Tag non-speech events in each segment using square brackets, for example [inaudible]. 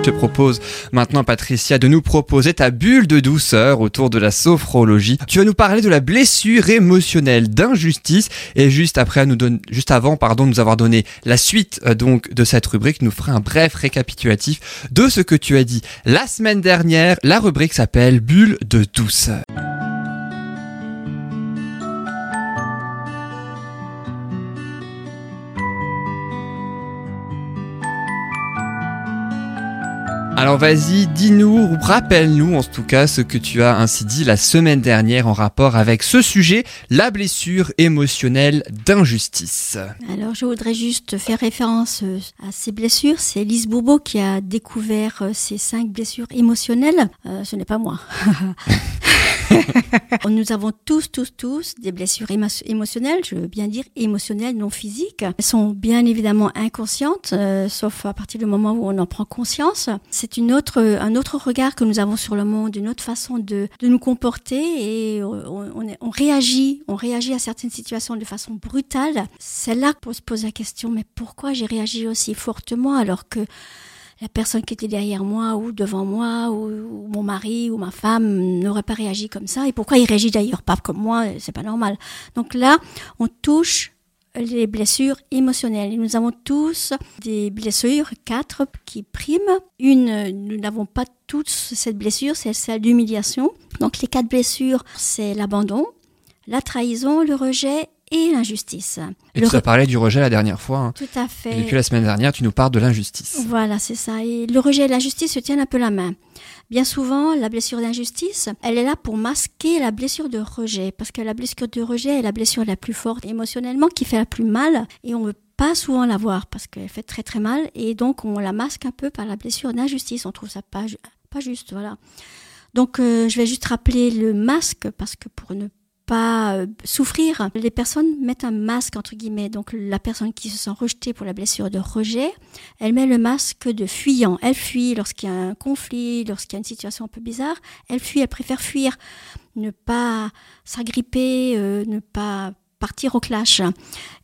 Je te propose maintenant, Patricia, de nous proposer ta bulle de douceur autour de la sophrologie. Tu vas nous parler de la blessure émotionnelle d'injustice et juste avant, pardon, nous avoir donné la suite euh, donc de cette rubrique, nous fera un bref récapitulatif de ce que tu as dit la semaine dernière. La rubrique s'appelle bulle de douceur. Alors vas-y, dis-nous, rappelle-nous en tout cas ce que tu as ainsi dit la semaine dernière en rapport avec ce sujet, la blessure émotionnelle d'injustice. Alors je voudrais juste faire référence euh, à ces blessures. C'est Lise Bourbeau qui a découvert euh, ces cinq blessures émotionnelles. Euh, ce n'est pas moi. [laughs] [laughs] Nous avons tous, tous, tous des blessures émotionnelles, je veux bien dire émotionnelles, non physiques. Elles sont bien évidemment inconscientes, euh, sauf à partir du moment où on en prend conscience. C'est une autre, un autre regard que nous avons sur le monde, une autre façon de, de nous comporter et on, on, on, réagit, on réagit à certaines situations de façon brutale. C'est là qu'on se pose la question, mais pourquoi j'ai réagi aussi fortement alors que la personne qui était derrière moi ou devant moi ou, mon mari ou ma femme n'aurait pas réagi comme ça. Et pourquoi il réagit d'ailleurs pas comme moi C'est pas normal. Donc là, on touche les blessures émotionnelles. nous avons tous des blessures, quatre qui priment. Une, nous n'avons pas toutes cette blessure, c'est celle d'humiliation. Donc les quatre blessures, c'est l'abandon, la trahison, le rejet et l'injustice. Et tu as parlé du rejet la dernière fois. Hein. Tout à fait. Et depuis la semaine dernière, tu nous parles de l'injustice. Voilà, c'est ça. Et le rejet et l'injustice se tiennent un peu la main. Bien souvent, la blessure d'injustice, elle est là pour masquer la blessure de rejet, parce que la blessure de rejet est la blessure la plus forte émotionnellement, qui fait la plus mal, et on veut pas souvent la voir parce qu'elle fait très très mal, et donc on la masque un peu par la blessure d'injustice. On trouve ça pas, pas juste, voilà. Donc euh, je vais juste rappeler le masque parce que pour ne pas euh, souffrir. Les personnes mettent un masque, entre guillemets. Donc la personne qui se sent rejetée pour la blessure de rejet, elle met le masque de fuyant. Elle fuit lorsqu'il y a un conflit, lorsqu'il y a une situation un peu bizarre. Elle fuit, elle préfère fuir, ne pas s'agripper, euh, ne pas partir au clash.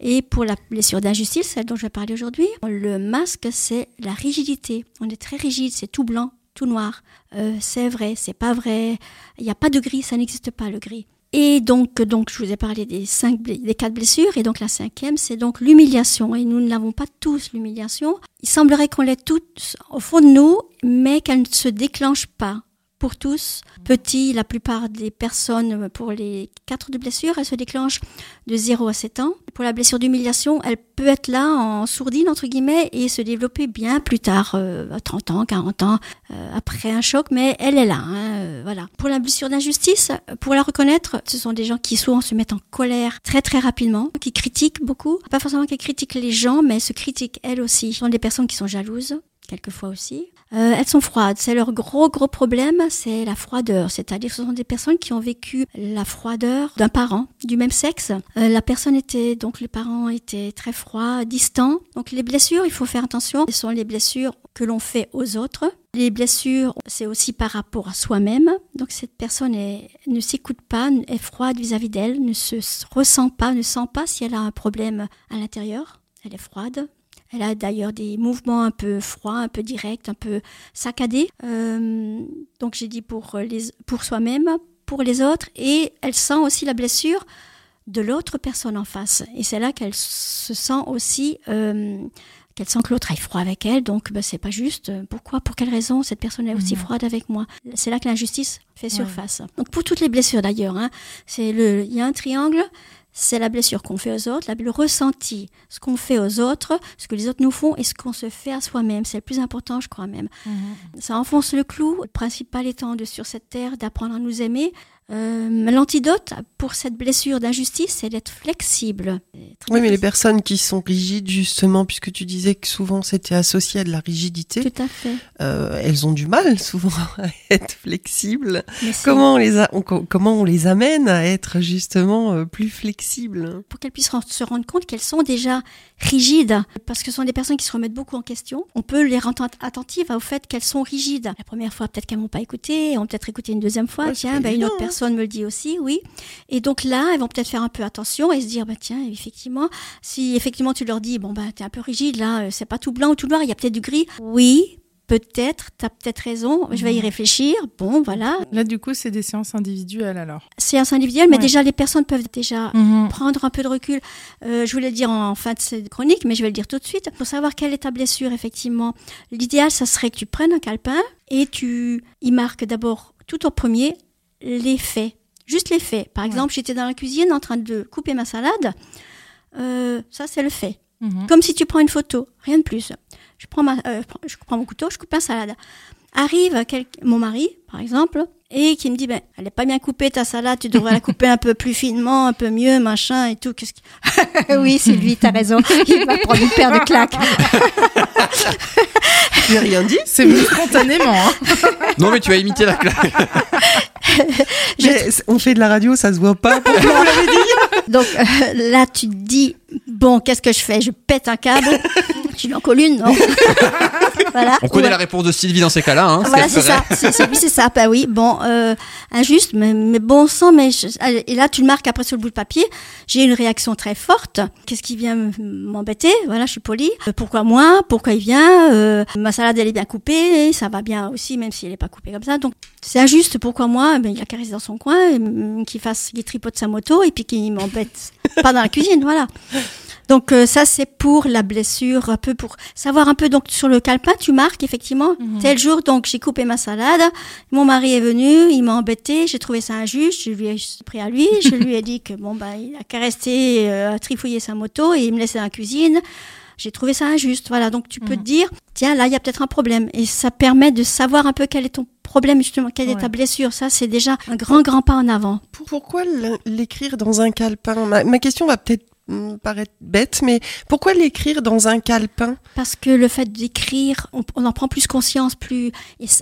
Et pour la blessure d'injustice, celle dont je vais parler aujourd'hui, le masque, c'est la rigidité. On est très rigide, c'est tout blanc, tout noir. Euh, c'est vrai, c'est pas vrai. Il n'y a pas de gris, ça n'existe pas le gris. Et donc, donc, je vous ai parlé des cinq, des quatre blessures, et donc la cinquième, c'est donc l'humiliation. Et nous n'avons pas tous l'humiliation. Il semblerait qu'on l'ait toutes au fond de nous, mais qu'elle ne se déclenche pas pour tous. Petits, la plupart des personnes, pour les quatre de blessures, elles se déclenchent de 0 à 7 ans. Pour la blessure d'humiliation, elle peut être là en sourdine, entre guillemets, et se développer bien plus tard, euh, à 30 ans, 40 ans, euh, après un choc, mais elle est là. Hein, euh, voilà. Pour la blessure d'injustice, pour la reconnaître, ce sont des gens qui souvent se mettent en colère très très rapidement, qui critiquent beaucoup. Pas forcément qui critiquent les gens, mais se critiquent elles aussi. Ce sont des personnes qui sont jalouses, quelquefois aussi. Euh, elles sont froides. C'est leur gros gros problème, c'est la froideur. C'est-à-dire ce sont des personnes qui ont vécu la froideur d'un parent du même sexe. Euh, la personne était donc les parents étaient très froids, distants. Donc les blessures, il faut faire attention. Ce sont les blessures que l'on fait aux autres. Les blessures, c'est aussi par rapport à soi-même. Donc cette personne ne s'écoute pas, est froide vis-à-vis d'elle, ne se ressent pas, ne sent pas si elle a un problème à l'intérieur. Elle est froide. Elle a d'ailleurs des mouvements un peu froids, un peu directs, un peu saccadés. Euh, donc j'ai dit pour, les, pour soi-même, pour les autres, et elle sent aussi la blessure de l'autre personne en face. Et c'est là qu'elle se sent aussi, euh, qu'elle sent que l'autre est froid avec elle, donc ben, c'est pas juste. Pourquoi, pour quelle raison cette personne est aussi mmh. froide avec moi? C'est là que l'injustice fait surface. Donc pour toutes les blessures d'ailleurs, hein, c'est le, il y a un triangle c'est la blessure qu'on fait aux autres, le ressenti, ce qu'on fait aux autres, ce que les autres nous font et ce qu'on se fait à soi-même. C'est le plus important, je crois même. Mhm. Ça enfonce le clou. Le principal étant de sur cette terre d'apprendre à nous aimer, euh, L'antidote pour cette blessure d'injustice, c'est d'être flexible. Oui, mais les personnes qui sont rigides, justement, puisque tu disais que souvent c'était associé à de la rigidité, Tout à fait. Euh, elles ont du mal [laughs] souvent à être flexibles. Comment on, les a, comment on les amène à être justement euh, plus flexibles? Pour qu'elles puissent se rendre compte qu'elles sont déjà rigides, parce que ce sont des personnes qui se remettent beaucoup en question. On peut les rendre attentives au fait qu'elles sont rigides. La première fois, peut-être qu'elles m'ont pas écouté, elles ont peut-être écouté une deuxième fois. Tiens, ben, une autre personne personne me le dit aussi, oui. Et donc là, elles vont peut-être faire un peu attention et se dire, bah tiens, effectivement, si effectivement tu leur dis, bon bah t'es un peu rigide là, euh, c'est pas tout blanc ou tout noir, il y a peut-être du gris. Oui, peut-être, tu as peut-être raison, je vais y mhm. réfléchir. Bon, voilà. Là, du coup, c'est des séances individuelles alors Séances individuelles, mais déjà, les personnes peuvent déjà mhm. prendre un peu de recul. Euh, je voulais le dire en, fin de cette chronique, mais je vais le dire tout de suite. Pour savoir quelle est ta blessure, effectivement, l'idéal, ça serait que tu prennes un calepin et tu y marques d'abord tout au premier les faits. Juste les faits. Par exemple, j'étais dans la cuisine en train de couper ma salade. Euh, ça, c'est le fait. Mhm. Comme si tu prends une photo, rien de plus. Je prends, ma, euh, je prends mon couteau, je coupe ma salade. Arrive mon mari, par exemple, et qui me dit, ben, elle n'est pas bien coupée ta salade, tu devrais la couper un peu plus finement, un peu mieux, machin et tout. Qu'est-ce que... [laughs] oui, Sylvie, t'as raison. [laughs] Il va prendre une paire de claques. [laughs] Tu n'as rien dit C'est venu spontanément. Hein. Non, mais tu as imité la claque. On fait de la radio, ça se voit pas. Pourquoi l'avez dit Donc euh, là, tu te dis, bon, qu'est-ce que je fais? Je pète un câble. Tu lui en colles une, non [laughs] voilà. On connaît la réponse de Sylvie dans ces cas-là. Hein, voilà, c'est ça. C'est ça. Bah oui, bon, euh, injuste, mais, mais, bon sang. Mais et là, tu le marques après sur le bout de papier. J'ai une réaction très forte. Qu'est-ce qui vient m'embêter? Voilà, je suis polie. Euh, pourquoi moi? Pourquoi il vient? Euh, Ma salade, elle est bien coupée. Ça va bien aussi, même si elle n'est pas coupée comme ça. Donc, c'est injuste. Pourquoi moi? Ben, Il a caressé dans son coin, qu'il fasse, qu'il tripote sa moto et puis qu'il m'embête [laughs] pas dans la cuisine. Voilà. Donc euh, ça c'est pour la blessure, un peu pour savoir un peu donc sur le calepin tu marques effectivement mhm. tel jour donc j'ai coupé ma salade, mon mari est venu, il m'a embêté, j'ai trouvé ça injuste, je lui ai pris à lui, je lui ai dit que bon bah il a caressé, euh, a trifouillé sa moto et il me laissait dans la cuisine. J'ai trouvé ça injuste. Voilà, donc tu peux te mhm. dire, tiens, là, il y a peut-être un problème. Et ça permet de savoir un peu quel est ton problème, justement, quelle est ta blessure. Ça, c'est déjà un grand, grand pas en avant. Pourquoi l'écrire dans un calepin? Ma question va peut-être paraît bête, mais pourquoi l'écrire dans un calepin? Parce que le fait d'écrire, on, en prend plus conscience, plus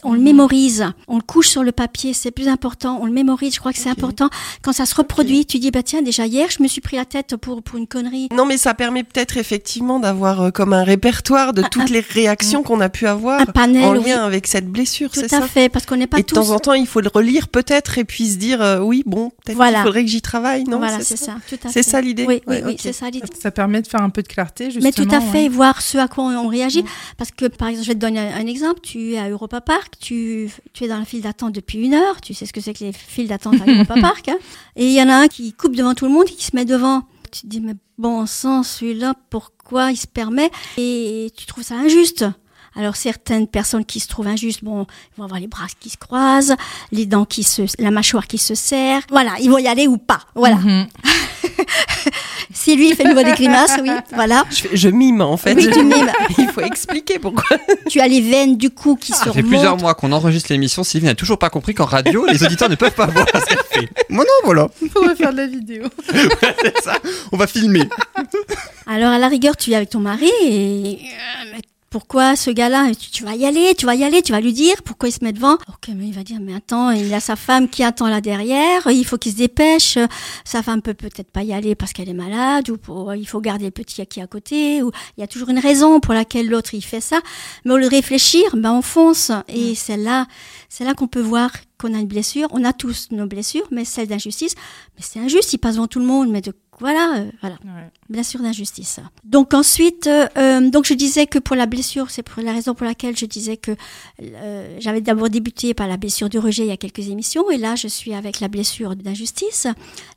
on le mémorise, on le couche sur le papier, c'est plus important, on le mémorise. Je crois que c'est important quand ça se reproduit. Tu dis bah tiens déjà hier je me suis pris la tête pour pour une connerie. Non mais ça permet peut-être effectivement d'avoir euh, comme un répertoire de toutes les réactions qu'on a pu avoir un panel, en lien avec cette blessure. Tout à fait parce qu'on n'est pas et de temps en temps il faut le relire peut-être et puis se dire euh, oui bon peut-être qu'il faudrait que j'y travaille non? Voilà c'est ça? C'est ça l'idée? Oui oui, oui c'est ça ça permet de faire un peu de clarté, justement. Mais tout à fait, voir ce à quoi on, réagit. Parce que, par exemple, je vais te donner un, exemple. Tu es à Europa Park, tu, tu es dans la file d'attente depuis une heure. Tu sais ce que c'est que les files d'attente à Europa [laughs] Park. Hein. Et il y en a un qui coupe devant tout le monde et qui se met devant. Tu te dis, mais bon sang, celui-là, pourquoi il se permet? Et tu trouves ça injuste. Alors certaines personnes qui se trouvent injustes, bon, ils vont avoir les bras qui se croisent, les dents qui se, la mâchoire qui se serre. Voilà, ils vont y aller ou pas. Voilà. Mm-hmm. [laughs] si lui fait nouveau des grimaces, oui, voilà. Je, mime en fait. Oui, tu mimes. [laughs] Il faut expliquer pourquoi. Tu as les veines du cou qui ah, se Ça fait plusieurs mois qu'on enregistre l'émission. Sylvie n'a toujours pas compris qu'en radio, les auditeurs ne peuvent pas voir ce qu'elle fait. Moi non, voilà. On va faire de la vidéo. [laughs] c'est ça. On va filmer. Alors à la rigueur, tu es avec ton mari et euh, pourquoi ce gars-là, tu, vas y aller, tu vas y aller, tu vas lui dire pourquoi il se met devant. Ok, mais il va dire, mais attends, il a sa femme qui attend là derrière, il faut qu'il se dépêche. Sa femme peut peut-être pas y aller parce qu'elle est malade ou pour, il faut garder le petit qui est à côté. Ou il y a toujours une raison pour laquelle l'autre il fait ça. Mais au lieu de réfléchir, ben on fonce et c'est là, c'est là qu'on peut voir qu'on a une blessure. On a tous nos blessures, mais celle d'injustice, mais c'est injuste, il passe devant tout le monde, mais de voilà, euh, voilà. Blessure d'injustice. Donc ensuite, euh, euh, donc je disais que pour la blessure, c'est pour la raison pour laquelle je disais que j'avais d'abord débuté par la blessure de rejet il y a quelques émissions, et là je suis avec la blessure d'injustice.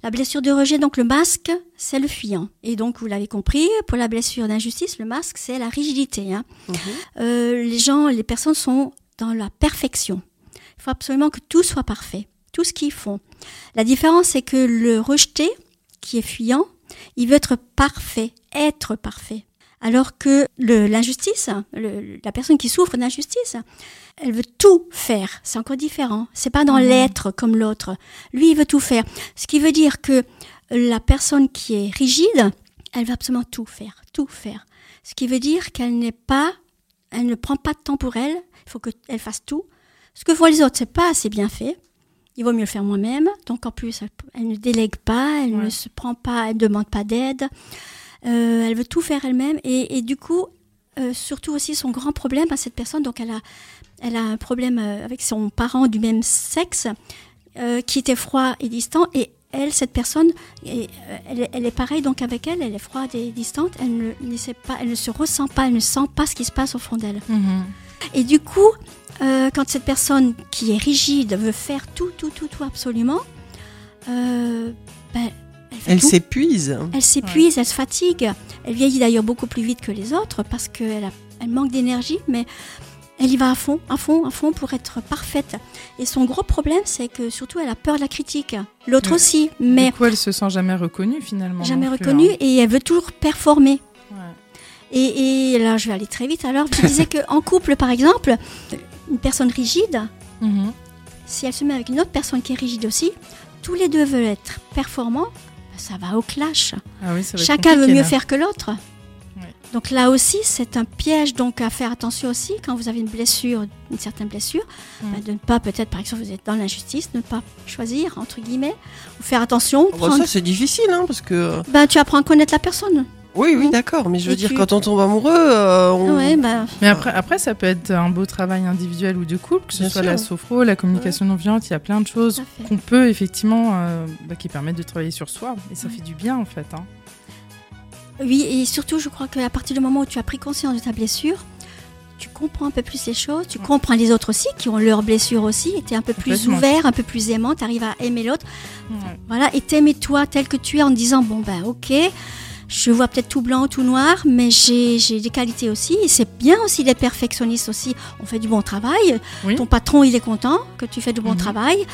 La blessure de rejet, donc le masque, c'est le fuyant. Et donc vous l'avez compris, pour la blessure d'injustice, le masque, c'est la rigidité. Hein. Mhm. les gens, les personnes sont dans la perfection. Il faut absolument que tout soit parfait, tout ce qu'ils font. La différence, c'est que le rejeté, qui est fuyant, il veut être parfait, être parfait. Alors que l'injustice, la personne qui souffre d'injustice, elle veut tout faire. C'est encore différent. C'est pas dans mhm. l'être comme l'autre. Lui, il veut tout faire. Ce qui veut dire que la personne qui est rigide, elle va absolument tout faire, tout faire. Ce qui veut dire qu'elle n'est pas, elle ne prend pas de temps pour elle. Il faut qu'elle fasse tout. Ce que font les autres, c'est pas assez bien fait il vaut mieux le faire moi-même. Donc en plus, elle, ne délègue pas, elle ne se prend pas, elle ne demande pas d'aide. Euh, elle veut tout faire elle-même. Et, du coup, euh, surtout aussi son grand problème à cette personne, donc elle a, elle a un problème euh, avec son parent du même sexe qui était froid et distant et elle, cette personne, est- euh, elle, est- elle est pareille donc avec elle, elle est froide et distante, elle ne, ne sait pas, elle ne se ressent pas, elle ne sent pas ce qui se passe au fond d'elle. Mhm. Et du coup, euh, quand cette personne qui est rigide veut faire tout, tout, tout, tout absolument, euh, ben, elle s'épuise. Elle s'épuise, elle se fatigue. Elle vieillit d'ailleurs beaucoup plus vite que les autres parce qu'elle elle manque d'énergie, mais elle y va à fond, à fond, à fond pour être parfaite. Et son gros problème, c'est que surtout, elle a peur de la critique. L'autre aussi, mais Du coup, elle se sent jamais reconnue finalement. jamais reconnue hein. et elle veut toujours performer. Ouais. Et, et là, je vais aller très vite. Alors, tu disais [laughs] qu'en couple, par exemple, une personne rigide, Mhm. si elle se met avec une autre personne qui est rigide aussi, tous les deux veulent être performants, ça va au clash. Ah oui, ça va être Chacun veut mieux là. faire que l'autre. Ouais. Donc là aussi, c'est un piège donc à faire attention aussi quand vous avez une blessure, une certaine blessure, Mm. bah, de ne pas peut-être par exemple vous êtes dans l'injustice, ne pas choisir entre guillemets, ou faire attention. Bon, prendre- ça, c'est difficile, hein, parce que. bah, tu apprends à connaître la personne. Oui, oui, Mm. d'accord. Mais je veux Et dire, tu- quand on tombe amoureux, euh, on. Ouais, bah, Mais après, après, ça peut être un beau travail individuel ou de couple, que ce Bien soit sûr. la sophro, la communication non violente, il y a plein de choses qu'on peut effectivement, euh, bah, qui permettent de travailler sur soi. Et ça Ouais. fait du bien en fait. hein. Oui, et surtout, je crois qu'à partir du moment où tu as pris conscience de ta blessure, tu comprends un peu plus les choses, tu comprends les autres aussi, qui ont leurs blessures aussi, et tu es un peu plus ouvert, un peu plus aimant, tu arrives à aimer l'autre. Ouais. Voilà, et t'aimer toi tel que tu es en disant bon ben ok, je vois peut-être tout blanc, tout noir, mais j'ai j'ai des qualités aussi. Et c'est bien aussi d'être perfectionniste aussi. On fait du bon travail. Oui. Ton patron il est content que tu fais du bon Mhm. travail.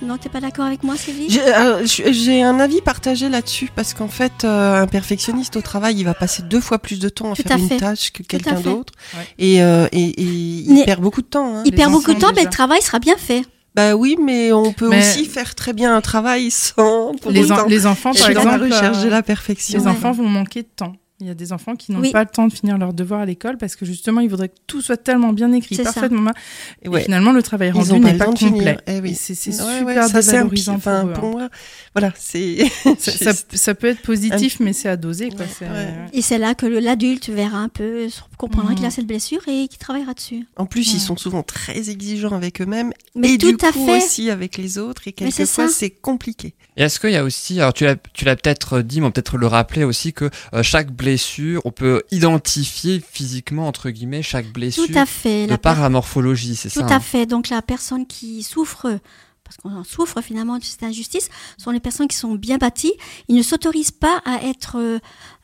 Non, t'es pas d'accord avec moi, Sylvie J'ai euh, j'ai un avis partagé là-dessus parce qu'en fait, euh, un perfectionniste au travail, il va passer deux fois plus de temps à Tout faire à une tâche que quelqu'un d'autre, Ouais. et, euh, et, et il Mais- perd beaucoup de temps. hein. Il les perd beaucoup de temps, mais le travail sera bien fait. Bah oui, mais on peut Mais- aussi faire très bien un travail sans pour Les, en- autant les enfants, par dans la exemple, recherche euh, de la perfection. les Ouais. enfants vont manquer de temps. Il y a des enfants qui n'ont Oui. pas le temps de finir leurs devoirs à l'école parce que justement, ils voudraient que tout soit tellement bien écrit, C'est ça. parfaitement. bien. Et ouais. finalement, le travail rendu pas n'est pas finir. complet. Eh oui. C'est super ouais, ça, enfin, pour hein. moi, voilà, c'est. [laughs] Ça, ça- ça peut être positif, Un- mais c'est à doser. Quoi. Ouais, ouais. Et c'est là que l'adulte verra un peu, comprendra Mhm. qu'il a cette blessure et qu'il travaillera dessus. En plus, Ouais. ils sont souvent très exigeants avec eux-mêmes Mais et tout du à coup fait. aussi avec les autres. Et Mais c'est quelquefois, ça. c'est compliqué. Et est-ce qu'il y a aussi, alors tu l'as, tu l'as peut-être dit, mais peut-être le rappeler aussi que euh, chaque blessure, on peut identifier physiquement entre guillemets chaque blessure Tout à fait. de La par la morphologie, c'est Tout ça. à hein fait. Donc la personne qui souffre, parce qu'on en souffre finalement de cette injustice, sont les personnes qui sont bien bâties. Ils ne s'autorisent pas à être... euh,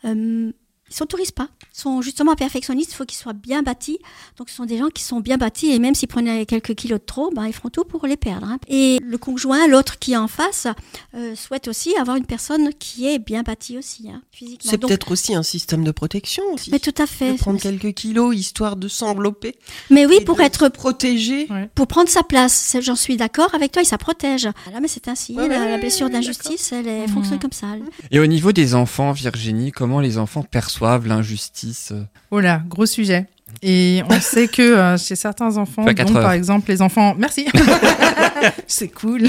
euh, ils s'autorisent pas. Ils sont justement perfectionnistes, il faut qu'ils soient bien bâtis. Donc ce sont des gens qui sont bien bâtis et même s'ils prenaient quelques kilos de trop, ben, ils feront tout pour les perdre. hein. Et le conjoint, l'autre qui est en face, euh, souhaite aussi avoir une personne qui est bien bâtie aussi, hein, physiquement. C'est peut-être aussi un système de protection aussi. Mais tout à fait. de prendre quelques kilos histoire de s'envelopper. Mais oui, pour être protégé. Ouais. pour prendre sa place. J'en suis d'accord avec toi et ça protège. Voilà, mais c'est ainsi. Ouais, la, ouais, la blessure d'injustice, elle, elle fonctionne comme ça. Et au niveau des enfants, Virginie, comment les enfants perçoivent l'injustice Oh là, gros sujet. Et on [laughs] sait que euh, chez certains enfants, heures. par exemple les enfants, merci, [laughs] c'est cool.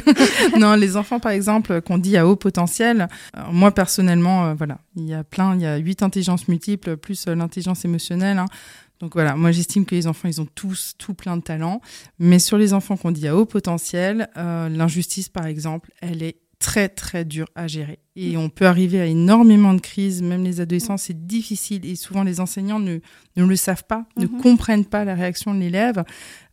non, les enfants par exemple qu'on dit à haut potentiel. euh, moi personnellement, euh, voilà, il y a plein, il y a huit intelligences multiples plus l'intelligence émotionnelle. hein. Donc voilà, moi j'estime que les enfants, ils ont tous tout plein de talents. Mais sur les enfants qu'on dit à haut potentiel, l'injustice par exemple, elle est très très dure à gérer. Et on peut arriver à énormément de crises, même les adolescents, c'est difficile. Et souvent les enseignants ne, ne le savent pas, ne Mhm. comprennent pas la réaction de l'élève,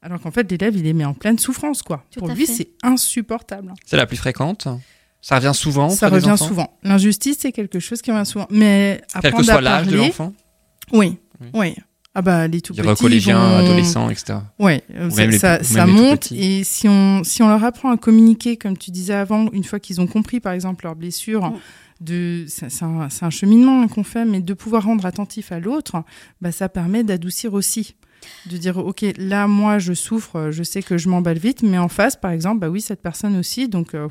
alors qu'en fait l'élève, il est mis en pleine souffrance. quoi. Tout Pour lui, c'est insupportable. C'est la plus fréquente Ça revient souvent Ça revient souvent. L'injustice, c'est quelque chose qui revient souvent. Mais Quel que soit à l'âge de l'enfant, Oui, Oui. oui. Ah bah les tout petits collégien, vont- adolescent, etc. Ouais, euh, Ou ça, les- monte. Et si on, si on leur apprend à communiquer, comme tu disais avant, une fois qu'ils ont compris, par exemple, leurs blessures, Mm. de, c'est un, c'est un cheminement qu'on fait, mais de pouvoir rendre attentif à l'autre, bah, ça permet d'adoucir aussi. De dire, OK, là, moi, je souffre, je sais que je m'emballe vite, mais en face, par exemple, bah oui, cette personne aussi, donc euh,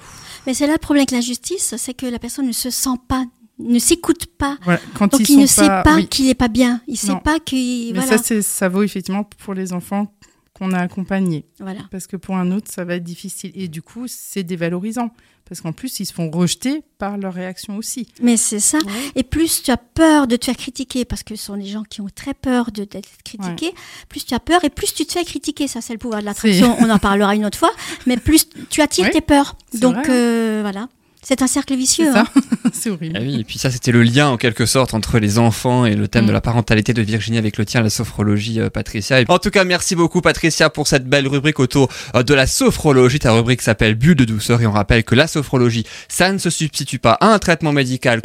Mais c'est là le problème avec l'injustice, c'est que la personne ne se sent pas, ne s'écoute pas. voilà. Quand Donc ils il ne sait pas oui. qu'il est pas bien. Il sait Non. pas qu'il Mais ça, c'est- ça vaut effectivement pour les enfants qu'on a accompagnés. voilà. Parce que pour un autre, ça va être difficile. Et du coup, c'est dévalorisant. Parce qu'en plus, ils se font rejeter par leur réaction aussi. Mais c'est ça. Et plus tu as peur de te faire critiquer, parce que ce sont des gens qui ont très peur de d'être critiqués, plus tu as peur et plus tu te fais critiquer. Ça, c'est le pouvoir de l'attraction. On en parlera une autre fois. Mais plus tu attires Oui, tes peurs. Donc vrai, hein. euh, voilà. C'est un cercle vicieux. Hein. [laughs] C'est horrible. Ah oui, et puis ça, c'était le lien en quelque sorte entre les enfants et le thème de mm. la parentalité de Virginie avec le tien, la sophrologie, euh, Patricia. en tout cas, merci beaucoup, Patricia, pour cette belle rubrique autour euh, de la sophrologie. Ta rubrique s'appelle Bulle de douceur et on rappelle que la sophrologie, ça ne se substitue pas à un traitement médical.